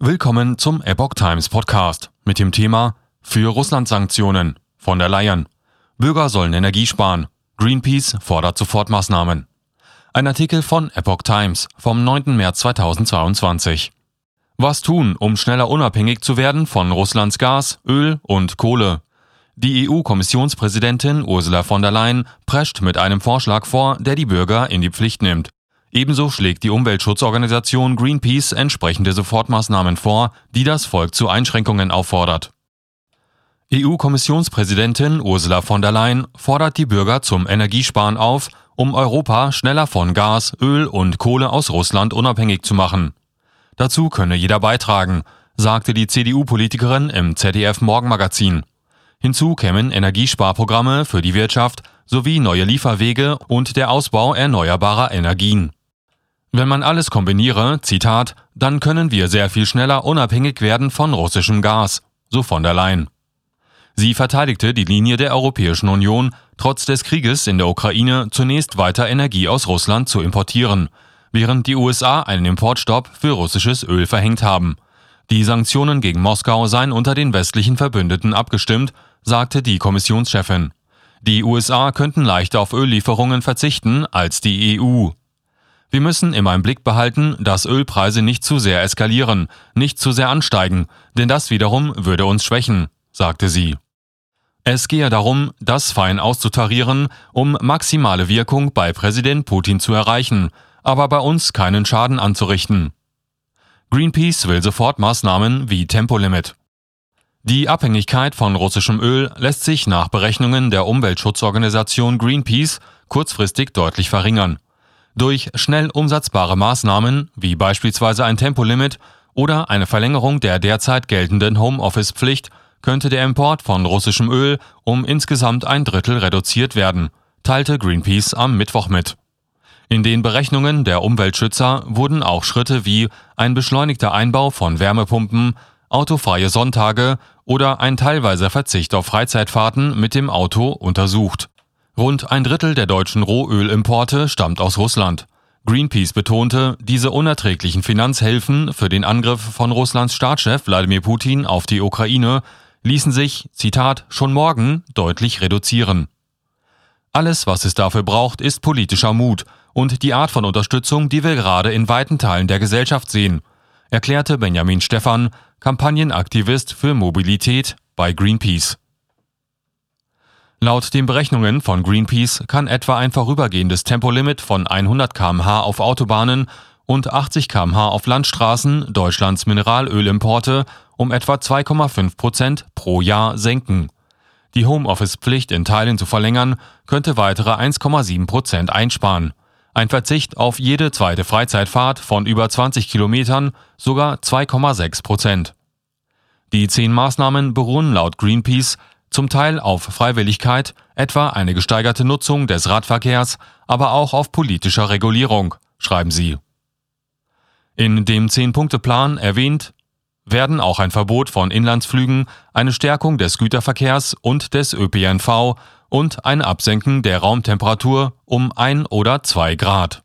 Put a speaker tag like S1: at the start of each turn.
S1: Willkommen zum Epoch Times Podcast mit dem Thema Für Russland-Sanktionen von der Leyen. Bürger sollen Energie sparen. Greenpeace fordert Sofortmaßnahmen. Ein Artikel von Epoch Times vom 9. März 2022. Was tun, um schneller unabhängig zu werden von Russlands Gas, Öl und Kohle? Die EU-Kommissionspräsidentin Ursula von der Leyen prescht mit einem Vorschlag vor, der die Bürger in die Pflicht nimmt. Ebenso schlägt die Umweltschutzorganisation Greenpeace entsprechende Sofortmaßnahmen vor, die das Volk zu Einschränkungen auffordert. EU-Kommissionspräsidentin Ursula von der Leyen fordert die Bürger zum Energiesparen auf, um Europa schneller von Gas, Öl und Kohle aus Russland unabhängig zu machen. Dazu könne jeder beitragen, sagte die CDU-Politikerin im ZDF Morgenmagazin. Hinzu kämen Energiesparprogramme für die Wirtschaft sowie neue Lieferwege und der Ausbau erneuerbarer Energien. Wenn man alles kombiniere, Zitat, dann können wir sehr viel schneller unabhängig werden von russischem Gas, so von der Leyen. Sie verteidigte die Linie der Europäischen Union, trotz des Krieges in der Ukraine zunächst weiter Energie aus Russland zu importieren, während die USA einen Importstopp für russisches Öl verhängt haben. Die Sanktionen gegen Moskau seien unter den westlichen Verbündeten abgestimmt, sagte die Kommissionschefin. Die USA könnten leichter auf Öllieferungen verzichten als die EU. Wir müssen immer im Blick behalten, dass Ölpreise nicht zu sehr eskalieren, nicht zu sehr ansteigen, denn das wiederum würde uns schwächen, sagte sie. Es gehe darum, das fein auszutarieren, um maximale Wirkung bei Präsident Putin zu erreichen, aber bei uns keinen Schaden anzurichten. Greenpeace will sofort Maßnahmen wie Tempolimit. Die Abhängigkeit von russischem Öl lässt sich nach Berechnungen der Umweltschutzorganisation Greenpeace kurzfristig deutlich verringern. Durch schnell umsetzbare Maßnahmen, wie beispielsweise ein Tempolimit oder eine Verlängerung der derzeit geltenden Homeoffice-Pflicht, könnte der Import von russischem Öl um insgesamt ein Drittel reduziert werden, teilte Greenpeace am Mittwoch mit. In den Berechnungen der Umweltschützer wurden auch Schritte wie ein beschleunigter Einbau von Wärmepumpen, autofreie Sonntage oder ein teilweiser Verzicht auf Freizeitfahrten mit dem Auto untersucht. Rund ein Drittel der deutschen Rohölimporte stammt aus Russland. Greenpeace betonte, diese unerträglichen Finanzhilfen für den Angriff von Russlands Staatschef Wladimir Putin auf die Ukraine ließen sich, Zitat, schon morgen deutlich reduzieren. Alles, was es dafür braucht, ist politischer Mut und die Art von Unterstützung, die wir gerade in weiten Teilen der Gesellschaft sehen, erklärte Benjamin Stephan, Kampagnenaktivist für Mobilität bei Greenpeace. Laut den Berechnungen von Greenpeace kann etwa ein vorübergehendes Tempolimit von 100 km/h auf Autobahnen und 80 km/h auf Landstraßen Deutschlands Mineralölimporte um etwa 2,5 Prozent pro Jahr senken. Die Homeoffice-Pflicht in Teilen zu verlängern, könnte weitere 1,7 Prozent einsparen. Ein Verzicht auf jede zweite Freizeitfahrt von über 20 Kilometern sogar 2,6 Prozent. Die zehn Maßnahmen beruhen laut Greenpeace zum Teil auf Freiwilligkeit, etwa eine gesteigerte Nutzung des Radverkehrs, aber auch auf politischer Regulierung, schreiben sie. In dem Zehn-Punkte-Plan erwähnt werden auch ein Verbot von Inlandsflügen, eine Stärkung des Güterverkehrs und des ÖPNV und ein Absenken der Raumtemperatur um ein oder zwei Grad.